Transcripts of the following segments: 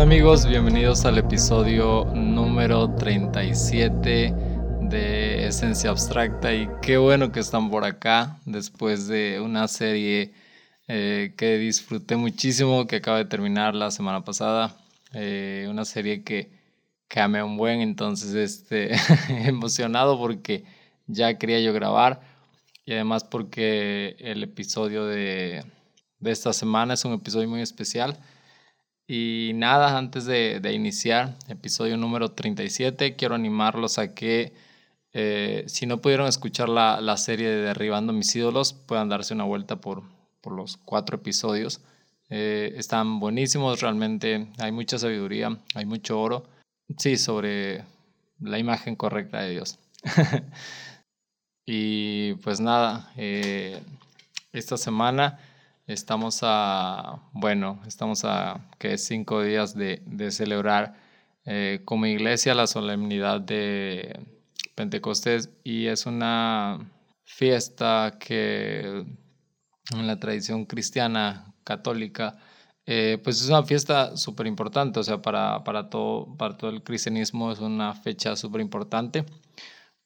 Hola amigos? Bienvenidos al episodio número 37 de Esencia Abstracta y qué bueno que están por acá después de una serie eh, que disfruté muchísimo que acaba de terminar la semana pasada, eh, una serie que, que amé un buen, entonces este, emocionado porque ya quería yo grabar y además porque el episodio de, de esta semana es un episodio muy especial. Y nada, antes de, iniciar, episodio número 37, quiero animarlos a que eh, si no pudieron escuchar la, la, serie de Derribando mis ídolos, puedan darse una vuelta por, por los cuatro episodios. Eh, están buenísimos, realmente hay mucha sabiduría, hay mucho oro. Sí, sobre la imagen correcta de Dios. y pues nada, eh, esta semana estamos a, bueno, estamos a que cinco días de, de celebrar eh, como iglesia la solemnidad de Pentecostés y es una fiesta que en la tradición cristiana católica eh, pues es una fiesta súper importante, o sea, para, para, todo, para todo el cristianismo es una fecha súper importante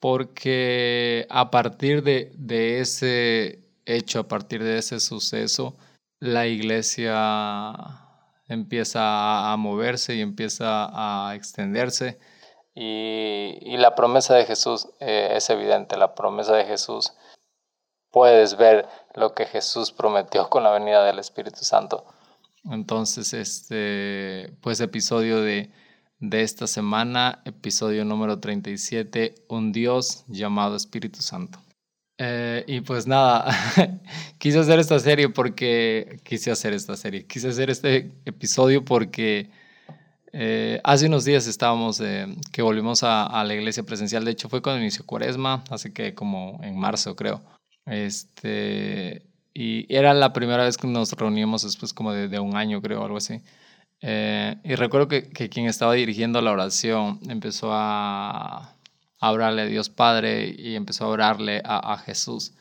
porque a partir de, de ese hecho, a partir de ese suceso, la iglesia empieza a moverse y empieza a extenderse. Y, y la promesa de Jesús eh, es evidente, la promesa de Jesús. Puedes ver lo que Jesús prometió con la venida del Espíritu Santo. Entonces, este, pues episodio de, de esta semana, episodio número 37, un Dios llamado Espíritu Santo. Eh, y pues nada, quise hacer esta serie porque quise hacer esta serie, quise hacer este episodio porque eh, hace unos días estábamos, eh, que volvimos a, a, la iglesia presencial, de hecho fue cuando inició Cuaresma, así que como en marzo creo. Este, y era la primera vez que nos reuníamos después como de, de un año creo, algo así. y recuerdo que, que quien estaba dirigiendo la oración empezó a a orarle a Dios Padre y empezó a orarle a, Jesús.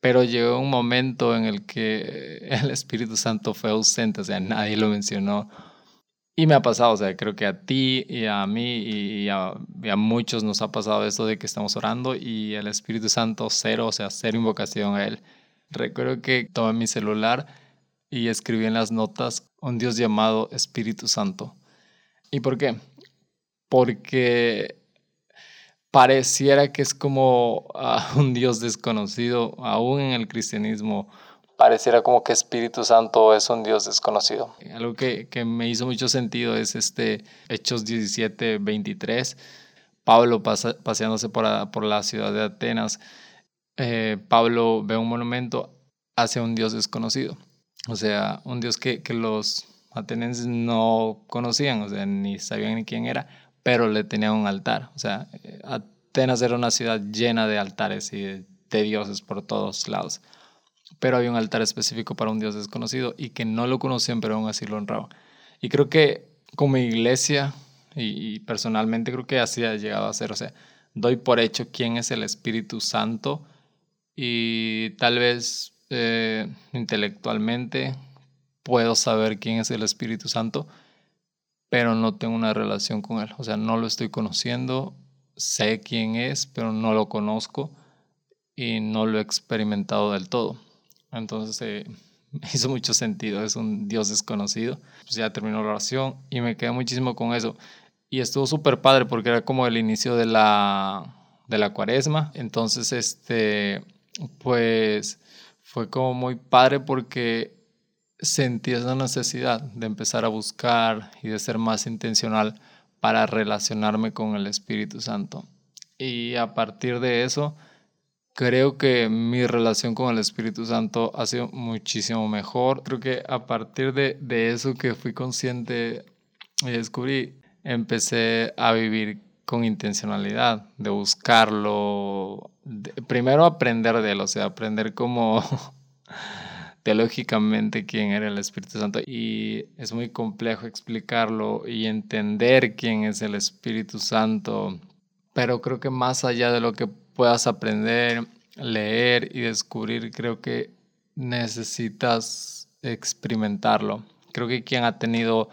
Pero llegó un momento en el que el Espíritu Santo fue ausente, o sea, nadie lo mencionó. Y me ha pasado, o sea, creo que a ti y a mí y a, y a, muchos nos ha pasado esto de que estamos orando y el Espíritu Santo cero, o sea, cero invocación a Él. Recuerdo que tomé mi celular y escribí en las notas un Dios llamado Espíritu Santo. ¿Y por qué? Porque pareciera que es como uh, un Dios desconocido, aún en el cristianismo. Pareciera como que Espíritu Santo es un Dios desconocido. Algo que, que me hizo mucho sentido es este Hechos 17, 23. Pablo pasa, paseándose por, por, la ciudad de Atenas. Eh, Pablo ve un monumento hacia un Dios desconocido. O sea, un Dios que, que los atenienses no conocían, o sea, ni sabían ni quién era, pero le tenían un altar. O sea, Atenas era una ciudad llena de altares y de, dioses por todos lados. Pero había un altar específico para un dios desconocido y que no lo conocían, pero aún así lo honraban. Y creo que como iglesia y, personalmente creo que así ha llegado a ser. O sea, doy por hecho quién es el Espíritu Santo y tal vez eh, intelectualmente puedo saber quién es el Espíritu Santo, pero no tengo una relación con él. O sea, no lo estoy conociendo, sé quién es, pero no lo conozco y no lo he experimentado del todo. Entonces eh, hizo mucho sentido, es un Dios desconocido. Pues ya terminó la oración y me quedé muchísimo con eso. Y estuvo súper padre porque era como el inicio de la, de la cuaresma. Entonces, este, pues fue como muy padre porque sentí esa necesidad de empezar a buscar y de ser más intencional para relacionarme con el Espíritu Santo. Y a partir de eso, creo que mi relación con el Espíritu Santo ha sido muchísimo mejor. Creo que a partir de, de eso que fui consciente y descubrí, empecé a vivir con intencionalidad, de buscarlo, primero aprender de él, o sea, aprender cómo teológicamente quién era el Espíritu Santo y es muy complejo explicarlo y entender quién es el Espíritu Santo, pero creo que más allá de lo que puedas aprender, leer y descubrir, creo que necesitas experimentarlo. Creo que quien ha tenido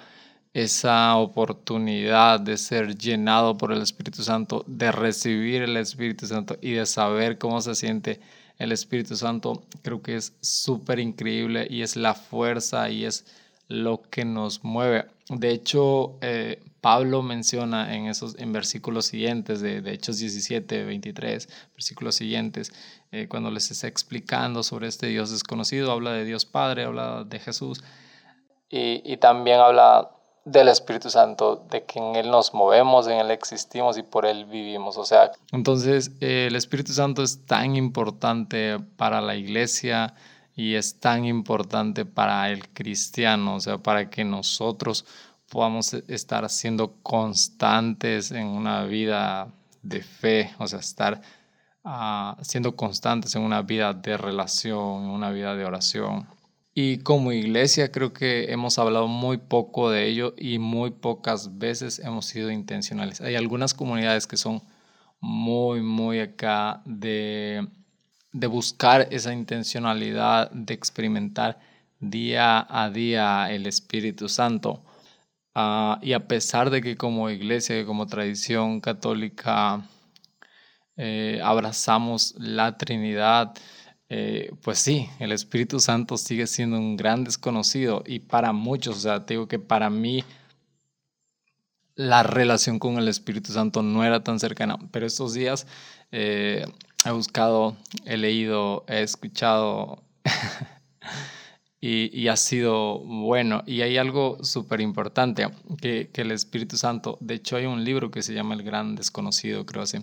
esa oportunidad de ser llenado por el Espíritu Santo, de recibir el Espíritu Santo y de saber cómo se siente el Espíritu Santo, creo que es súper increíble y es la fuerza y es lo que nos mueve. De hecho, eh, Pablo menciona en esos en versículos siguientes de, de Hechos 17, 23, versículos siguientes, eh, cuando les está explicando sobre este Dios desconocido, habla de Dios Padre, habla de Jesús y, y también habla del Espíritu Santo, de que en Él nos movemos, en Él existimos y por Él vivimos. O sea, entonces el Espíritu Santo es tan importante para la iglesia y es tan importante para el cristiano, o sea, para que nosotros podamos estar siendo constantes en una vida de fe, o sea, estar uh, siendo constantes en una vida de relación, en una vida de oración. Y como iglesia creo que hemos hablado muy poco de ello y muy pocas veces hemos sido intencionales. Hay algunas comunidades que son muy, muy acá de, de buscar esa intencionalidad, de experimentar día a día el Espíritu Santo. Uh, y a pesar de que como iglesia, como tradición católica, eh, abrazamos la Trinidad, eh, pues sí, el Espíritu Santo sigue siendo un gran desconocido y para muchos, o sea, te digo que para mí la relación con el Espíritu Santo no era tan cercana, pero estos días eh, he buscado, he leído, he escuchado y, ha sido bueno. Y hay algo súper importante, que, que el Espíritu Santo, de hecho hay un libro que se llama El Gran Desconocido, creo así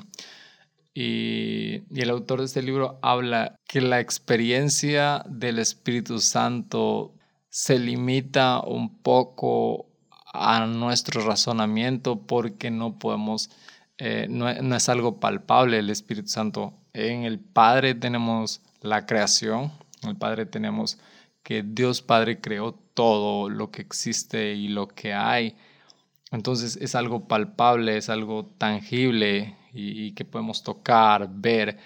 y, el autor de este libro habla que la experiencia del Espíritu Santo se limita un poco a nuestro razonamiento porque no podemos, eh, no, no, es algo palpable el Espíritu Santo. En el Padre tenemos la creación, en el Padre tenemos que Dios Padre creó todo lo que existe y lo que hay. Entonces es algo palpable, es algo tangible y, que podemos tocar, ver.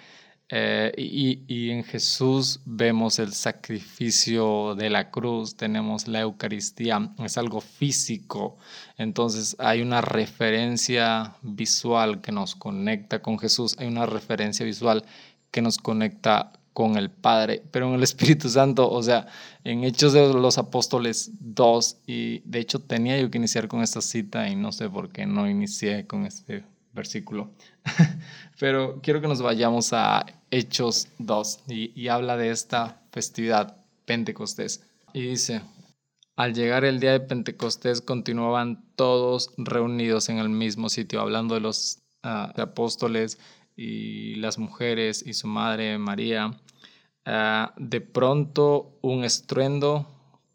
Eh, y, y, en Jesús vemos el sacrificio de la cruz, tenemos la Eucaristía, es algo físico. Entonces hay una referencia visual que nos conecta con Jesús, hay una referencia visual que nos conecta con el Padre, pero en el Espíritu Santo, o sea, en Hechos de los Apóstoles 2, y de hecho tenía yo que iniciar con esta cita y no sé por qué no inicié con este versículo. Pero quiero que nos vayamos a Hechos 2 y, habla de esta festividad Pentecostés. Y dice, al llegar el día de Pentecostés continuaban todos reunidos en el mismo sitio, hablando de los ah, apóstoles y las mujeres y su madre María. Ah, de pronto un estruendo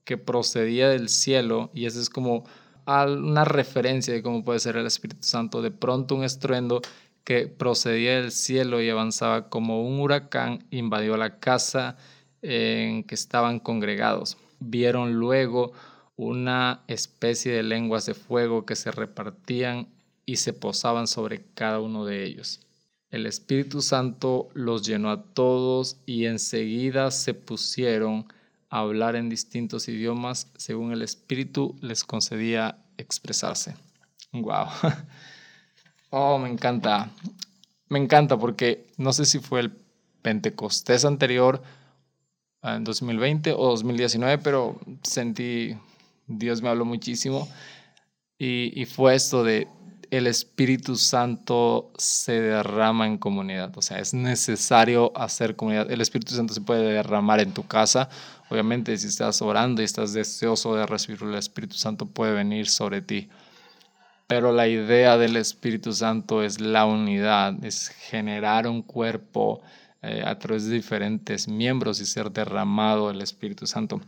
que procedía del cielo, y ese es como una referencia de cómo puede ser el Espíritu Santo. De pronto un estruendo que procedía del cielo y avanzaba como un huracán invadió la casa en que estaban congregados. Vieron luego una especie de lenguas de fuego que se repartían y se posaban sobre cada uno de ellos. El Espíritu Santo los llenó a todos y enseguida se pusieron hablar en distintos idiomas según el Espíritu les concedía expresarse. Wow. Oh, me encanta. Me encanta porque no sé si fue el Pentecostés anterior en 2020 o 2019, pero sentí, Dios me habló muchísimo y, y fue esto de el Espíritu Santo se derrama en comunidad. O sea, es necesario hacer comunidad. El Espíritu Santo se puede derramar en tu casa. Obviamente, si estás orando y estás deseoso de recibir el Espíritu Santo, puede venir sobre ti. Pero la idea del Espíritu Santo es la unidad, es generar un cuerpo eh, a través de diferentes miembros y ser derramado el Espíritu Santo.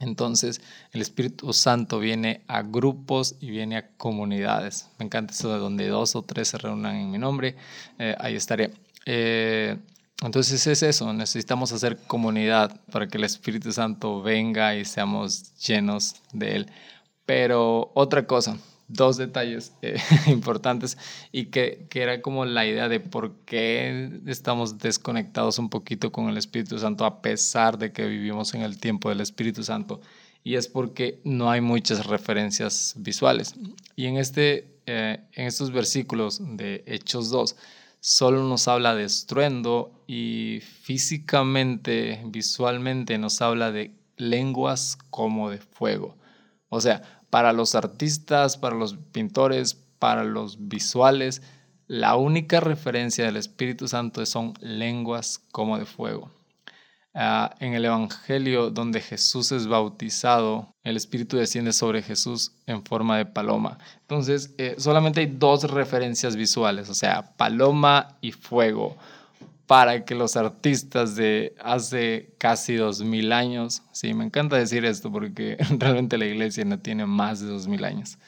Entonces el Espíritu Santo viene a grupos y viene a comunidades. Me encanta eso de donde dos o tres se reúnan en mi nombre, eh, ahí estaré. Eh, entonces es eso, necesitamos hacer comunidad para que el Espíritu Santo venga y seamos llenos de Él. Pero otra cosa, dos detalles eh, importantes y que, que, era como la idea de por qué estamos desconectados un poquito con el Espíritu Santo a pesar de que vivimos en el tiempo del Espíritu Santo. y es porque no hay muchas referencias visuales. Y en, este, eh, en estos versículos de Hechos 2, solo nos habla de estruendo y físicamente, visualmente nos habla de lenguas como de fuego. O sea, para los artistas, para los pintores, para los visuales, la única referencia del Espíritu Santo son lenguas como de fuego. Ah, en el Evangelio donde Jesús es bautizado, el Espíritu desciende sobre Jesús en forma de paloma. Entonces, eh, solamente hay dos referencias visuales, o sea, paloma y fuego, para que los artistas de hace casi dos mil años, sí, me encanta decir esto porque realmente la iglesia no tiene más de dos mil años.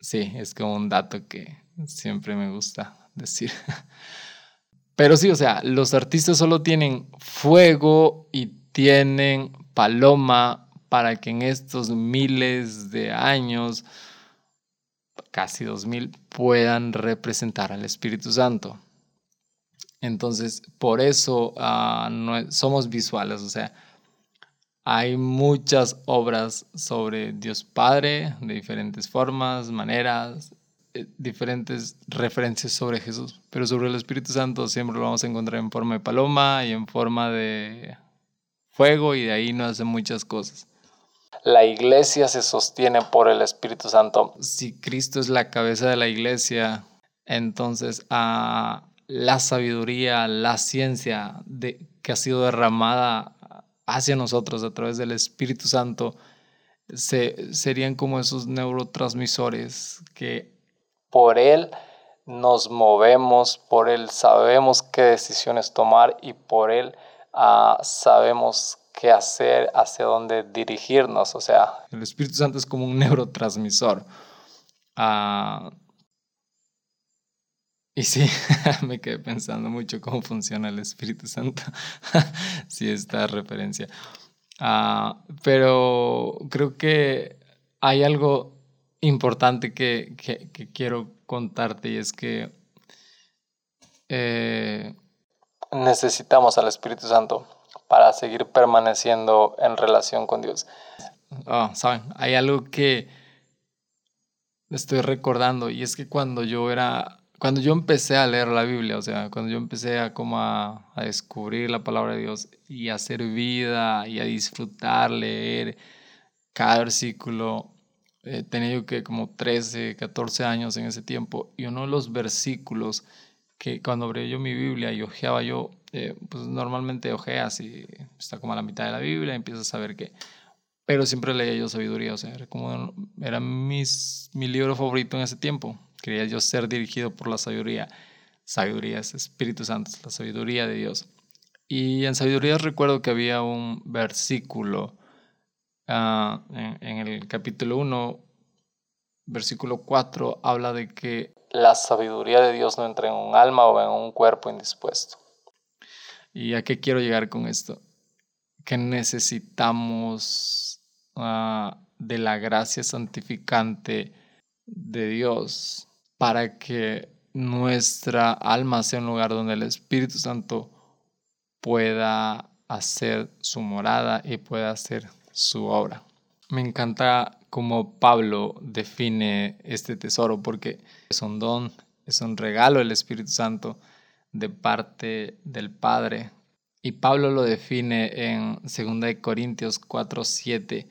Sí, es como un dato que siempre me gusta decir. Pero sí, o sea, los artistas solo tienen fuego y tienen paloma para que en estos miles de años, casi dos mil, puedan representar al Espíritu Santo. Entonces, por eso ah, no, somos visuales, o sea, hay muchas obras sobre Dios Padre de diferentes formas, maneras, eh, diferentes referencias sobre Jesús, pero sobre el Espíritu Santo siempre lo vamos a encontrar en forma de paloma y en forma de fuego y de ahí no hace muchas cosas. La iglesia se sostiene por el Espíritu Santo. Si Cristo es la cabeza de la iglesia, entonces a la sabiduría, la ciencia de, que ha sido derramada hacia nosotros a través del Espíritu Santo, se, serían como esos neurotransmisores que por Él nos movemos, por Él sabemos qué decisiones tomar y por Él ah, sabemos qué hacer, hacia dónde dirigirnos. O sea, el Espíritu Santo es como un neurotransmisor. Ah, y sí, me quedé pensando mucho cómo funciona el Espíritu Santo. sí, esta referencia. Ah, pero creo que hay algo importante que, quiero contarte y es que eh, necesitamos al Espíritu Santo para seguir permaneciendo en relación con Dios. Ah, Saben, hay algo que estoy recordando y es que cuando yo era, cuando yo empecé a leer la Biblia, o sea, cuando yo empecé a como a, a descubrir la palabra de Dios y a hacer vida y a disfrutar, leer cada versículo, eh, tenía yo que como 13, 14 años en ese tiempo, y uno de los versículos que cuando abrí yo mi Biblia y ojeaba yo, eh, pues normalmente ojeas y está como a la mitad de la Biblia y empiezas a saber que, pero siempre leía yo sabiduría, o sea, era como, era mis, mi libro favorito en ese tiempo, quería yo ser dirigido por la sabiduría, sabiduría es Espíritu Santo, la sabiduría de Dios. Y en sabiduría recuerdo que había un versículo Ah, en, el capítulo 1, versículo 4, habla de que la sabiduría de Dios no entra en un alma o en un cuerpo indispuesto. ¿Y a qué quiero llegar con esto? Que necesitamos ah, de la gracia santificante de Dios para que nuestra alma sea un lugar donde el Espíritu Santo pueda hacer su morada y pueda hacer su obra. Me encanta cómo Pablo define este tesoro porque es un don, es un regalo del Espíritu Santo de parte del Padre. Y Pablo lo define en 2 Corintios 4:7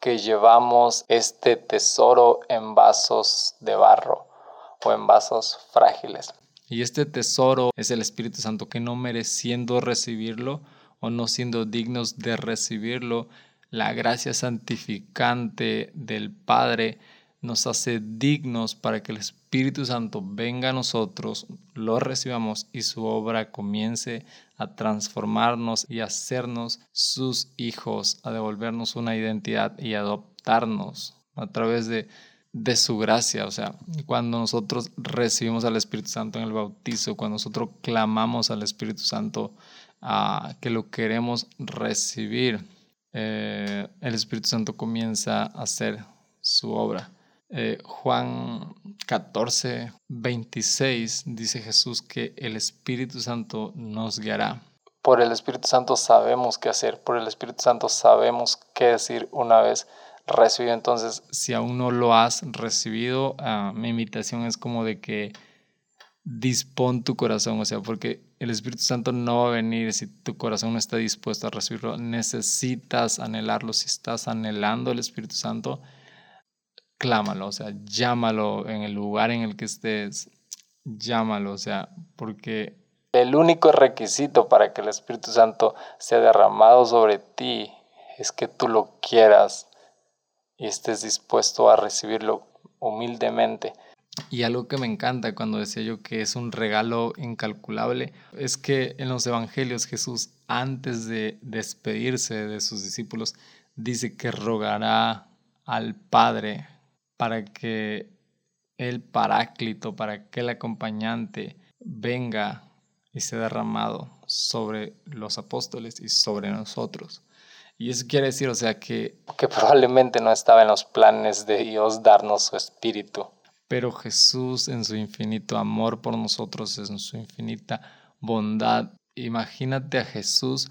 que llevamos este tesoro en vasos de barro o en vasos frágiles. Y este tesoro es el Espíritu Santo que no mereciendo recibirlo o no siendo dignos de recibirlo, la gracia santificante del Padre nos hace dignos para que el Espíritu Santo venga a nosotros, lo recibamos y su obra comience a transformarnos y hacernos sus hijos, a devolvernos una identidad y adoptarnos a través de, de su gracia. O sea, cuando nosotros recibimos al Espíritu Santo en el bautizo, cuando nosotros clamamos al Espíritu Santo ah, que lo queremos recibir, eh, el Espíritu Santo comienza a hacer su obra. Eh, Juan 14, 26 dice Jesús que el Espíritu Santo nos guiará por el Espíritu Santo sabemos qué hacer, por el Espíritu Santo sabemos qué decir una vez recibido. Entonces, si aún no lo has recibido, ah, mi invitación es como de que dispón tu corazón, o sea, porque el Espíritu Santo no va a venir si tu corazón no está dispuesto a recibirlo. Necesitas anhelarlo. Si estás anhelando el Espíritu Santo, clámalo, o sea, llámalo en el lugar en el que estés, llámalo, o sea, porque el único requisito para que el Espíritu Santo sea derramado sobre ti es que tú lo quieras y estés dispuesto a recibirlo humildemente. Y algo que me encanta cuando decía yo que es un regalo incalculable es que en los evangelios Jesús antes de despedirse de sus discípulos dice que rogará al Padre para que el paráclito, para que el acompañante venga y sea derramado sobre los apóstoles y sobre nosotros. Y eso quiere decir, o sea, que, que probablemente no estaba en los planes de Dios darnos su espíritu. Pero Jesús en su infinito amor por nosotros, en su infinita bondad, imagínate a Jesús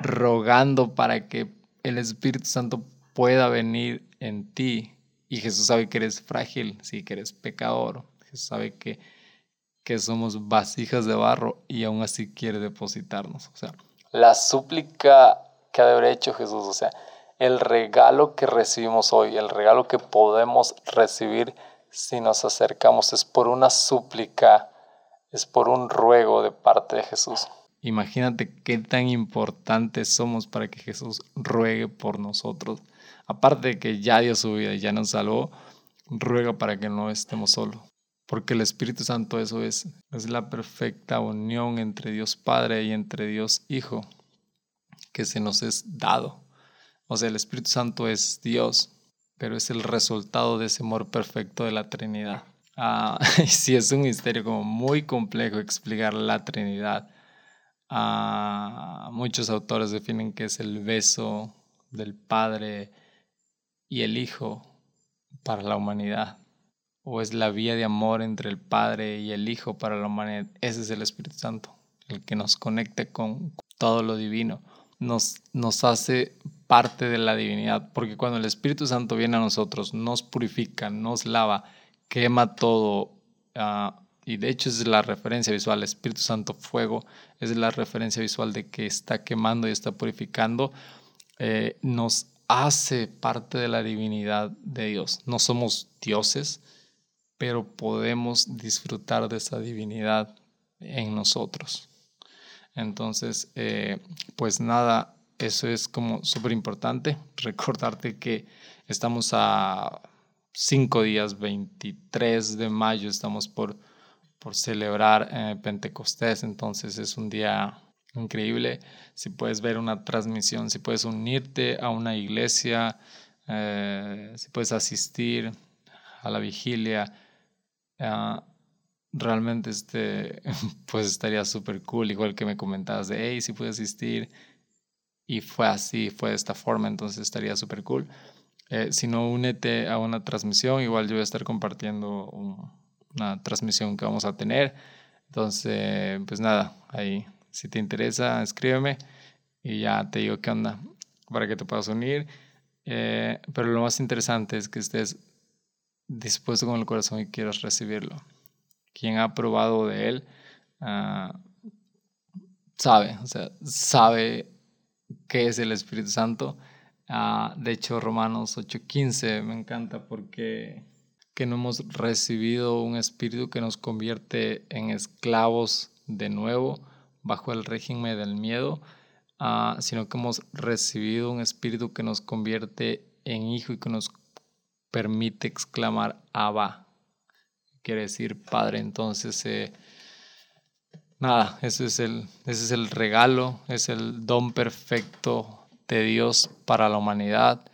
rogando para que el Espíritu Santo pueda venir en ti y Jesús sabe que eres frágil, sí, que eres pecador. Jesús sabe que, que somos vasijas de barro y aún así quiere depositarnos. O sea, la súplica que de haber hecho Jesús, o sea, el regalo que recibimos hoy, el regalo que podemos recibir si nos acercamos es por una súplica, es por un ruego de parte de Jesús. Imagínate qué tan importantes somos para que Jesús ruegue por nosotros aparte de que ya dio su vida y ya nos salvó, ruega para que no estemos solos. Porque el Espíritu Santo eso es, es la perfecta unión entre Dios Padre y entre Dios Hijo que se nos es dado. O sea, el Espíritu Santo es Dios, pero es el resultado de ese amor perfecto de la Trinidad. Ah, y sí, es un misterio como muy complejo explicar la Trinidad. Ah, muchos autores definen que es el beso del Padre, y el Hijo para la humanidad. O es la vía de amor entre el Padre y el Hijo para la humanidad. Ese es el Espíritu Santo, el que nos conecta con todo lo divino. Nos, nos hace parte de la divinidad, porque cuando el Espíritu Santo viene a nosotros, nos purifica, nos lava, quema todo. Ah, y de hecho es la referencia visual, Espíritu Santo fuego es la referencia visual de que está quemando y está purificando. Eh, nos hace parte de la divinidad de Dios. No somos dioses, pero podemos disfrutar de esa divinidad en nosotros. Entonces, eh, pues nada, eso es como súper importante. Recordarte que estamos a cinco días, 23 de mayo, estamos por, por celebrar eh, Pentecostés, entonces es un día increíble. Si puedes ver una transmisión, si puedes unirte a una iglesia, eh, si puedes asistir a la vigilia, ah, realmente este, pues estaría súper cool, igual que me comentabas de, hey, si puedes asistir. Y fue así, fue de esta forma, entonces estaría súper cool. Eh, si no, únete a una transmisión, igual yo voy a estar compartiendo una transmisión que vamos a tener. Entonces, pues nada, ahí si te interesa, escríbeme y ya te digo qué onda para que te puedas unir. Eh, pero lo más interesante es que estés dispuesto con el corazón y quieras recibirlo. Quien ha probado de él ah, sabe, o sea, sabe qué es el Espíritu Santo. Ah, de hecho, Romanos 8:15 me encanta porque que no hemos recibido un espíritu que nos convierte en esclavos de nuevo, bajo el régimen del miedo, ah, sino que hemos recibido un espíritu que nos convierte en hijo y que nos permite exclamar Abba, quiere decir Padre. Entonces, eh, nada, ese es, el, ese es el regalo, es el don perfecto de Dios para la humanidad,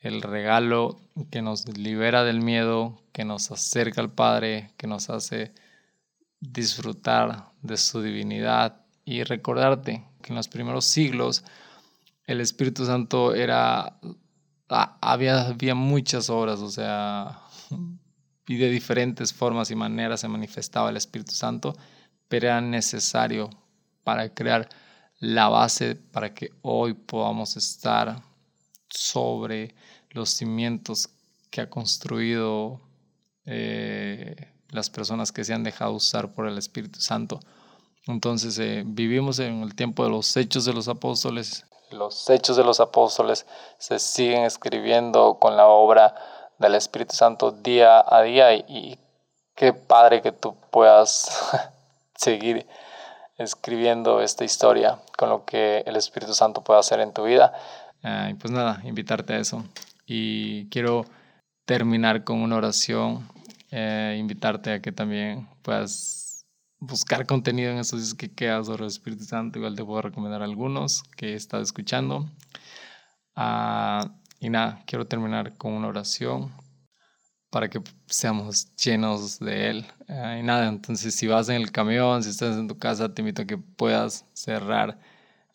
el regalo que nos libera del miedo, que nos acerca al Padre, que nos hace disfrutar de su divinidad y recordarte que en los primeros siglos el Espíritu Santo era, ah, había, había muchas obras, o sea, y de diferentes formas y maneras se manifestaba el Espíritu Santo, pero era necesario para crear la base para que hoy podamos estar sobre los cimientos que ha construido eh, las personas que se han dejado usar por el Espíritu Santo. Entonces eh, vivimos en el tiempo de los hechos de los apóstoles. Los hechos de los apóstoles se siguen escribiendo con la obra del Espíritu Santo día a día y, qué padre que tú puedas seguir escribiendo esta historia con lo que el Espíritu Santo puede hacer en tu vida. y pues nada, invitarte a eso. Y quiero terminar con una oración, eh, invitarte a que también puedas buscar contenido en esos días que quedas sobre el Espíritu Santo. Igual te puedo recomendar algunos que he estado escuchando. Ah, y nada, quiero terminar con una oración para que seamos llenos de Él. Ah, y nada, entonces si vas en el camión, si estás en tu casa, te invito a que puedas cerrar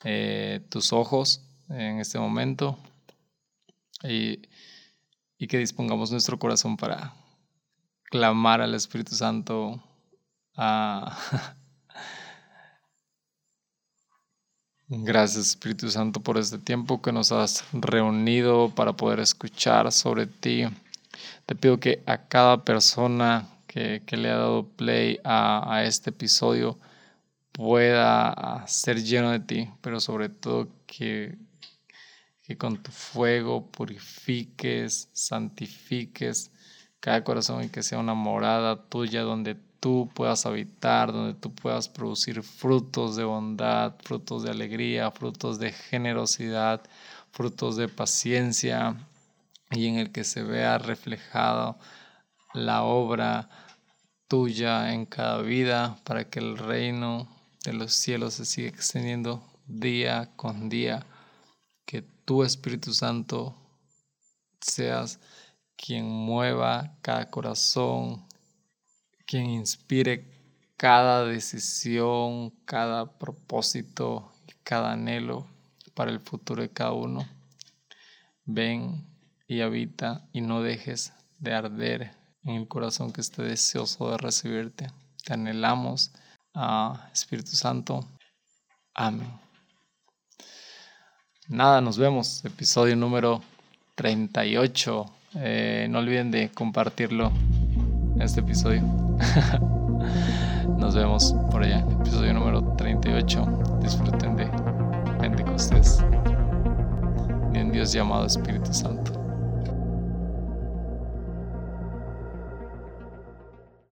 eh, tus ojos en este momento y, y que dispongamos nuestro corazón para clamar al Espíritu Santo a... Gracias Espíritu Santo por este tiempo que nos has reunido para poder escuchar sobre ti. Te pido que a cada persona que, le ha dado play a, a, este episodio pueda ser lleno de ti, pero sobre todo que, que con tu fuego purifiques, santifiques cada corazón y que sea una morada tuya donde tú puedas habitar, donde tú puedas producir frutos de bondad, frutos de alegría, frutos de generosidad, frutos de paciencia y en el que se vea reflejado la obra tuya en cada vida para que el reino de los cielos se siga extendiendo día con día, que tu Espíritu Santo seas quien mueva cada corazón, quien inspire cada decisión, cada propósito cada anhelo para el futuro de cada uno. Ven y habita y no dejes de arder en el corazón que esté deseoso de recibirte. Te anhelamos, ah, Espíritu Santo. Amén. Nada, nos vemos. Episodio número 38. Eh, no olviden de compartirlo este episodio. Nos vemos por allá, episodio número 38. Disfruten de Pentecostés, de un Dios llamado Espíritu Santo.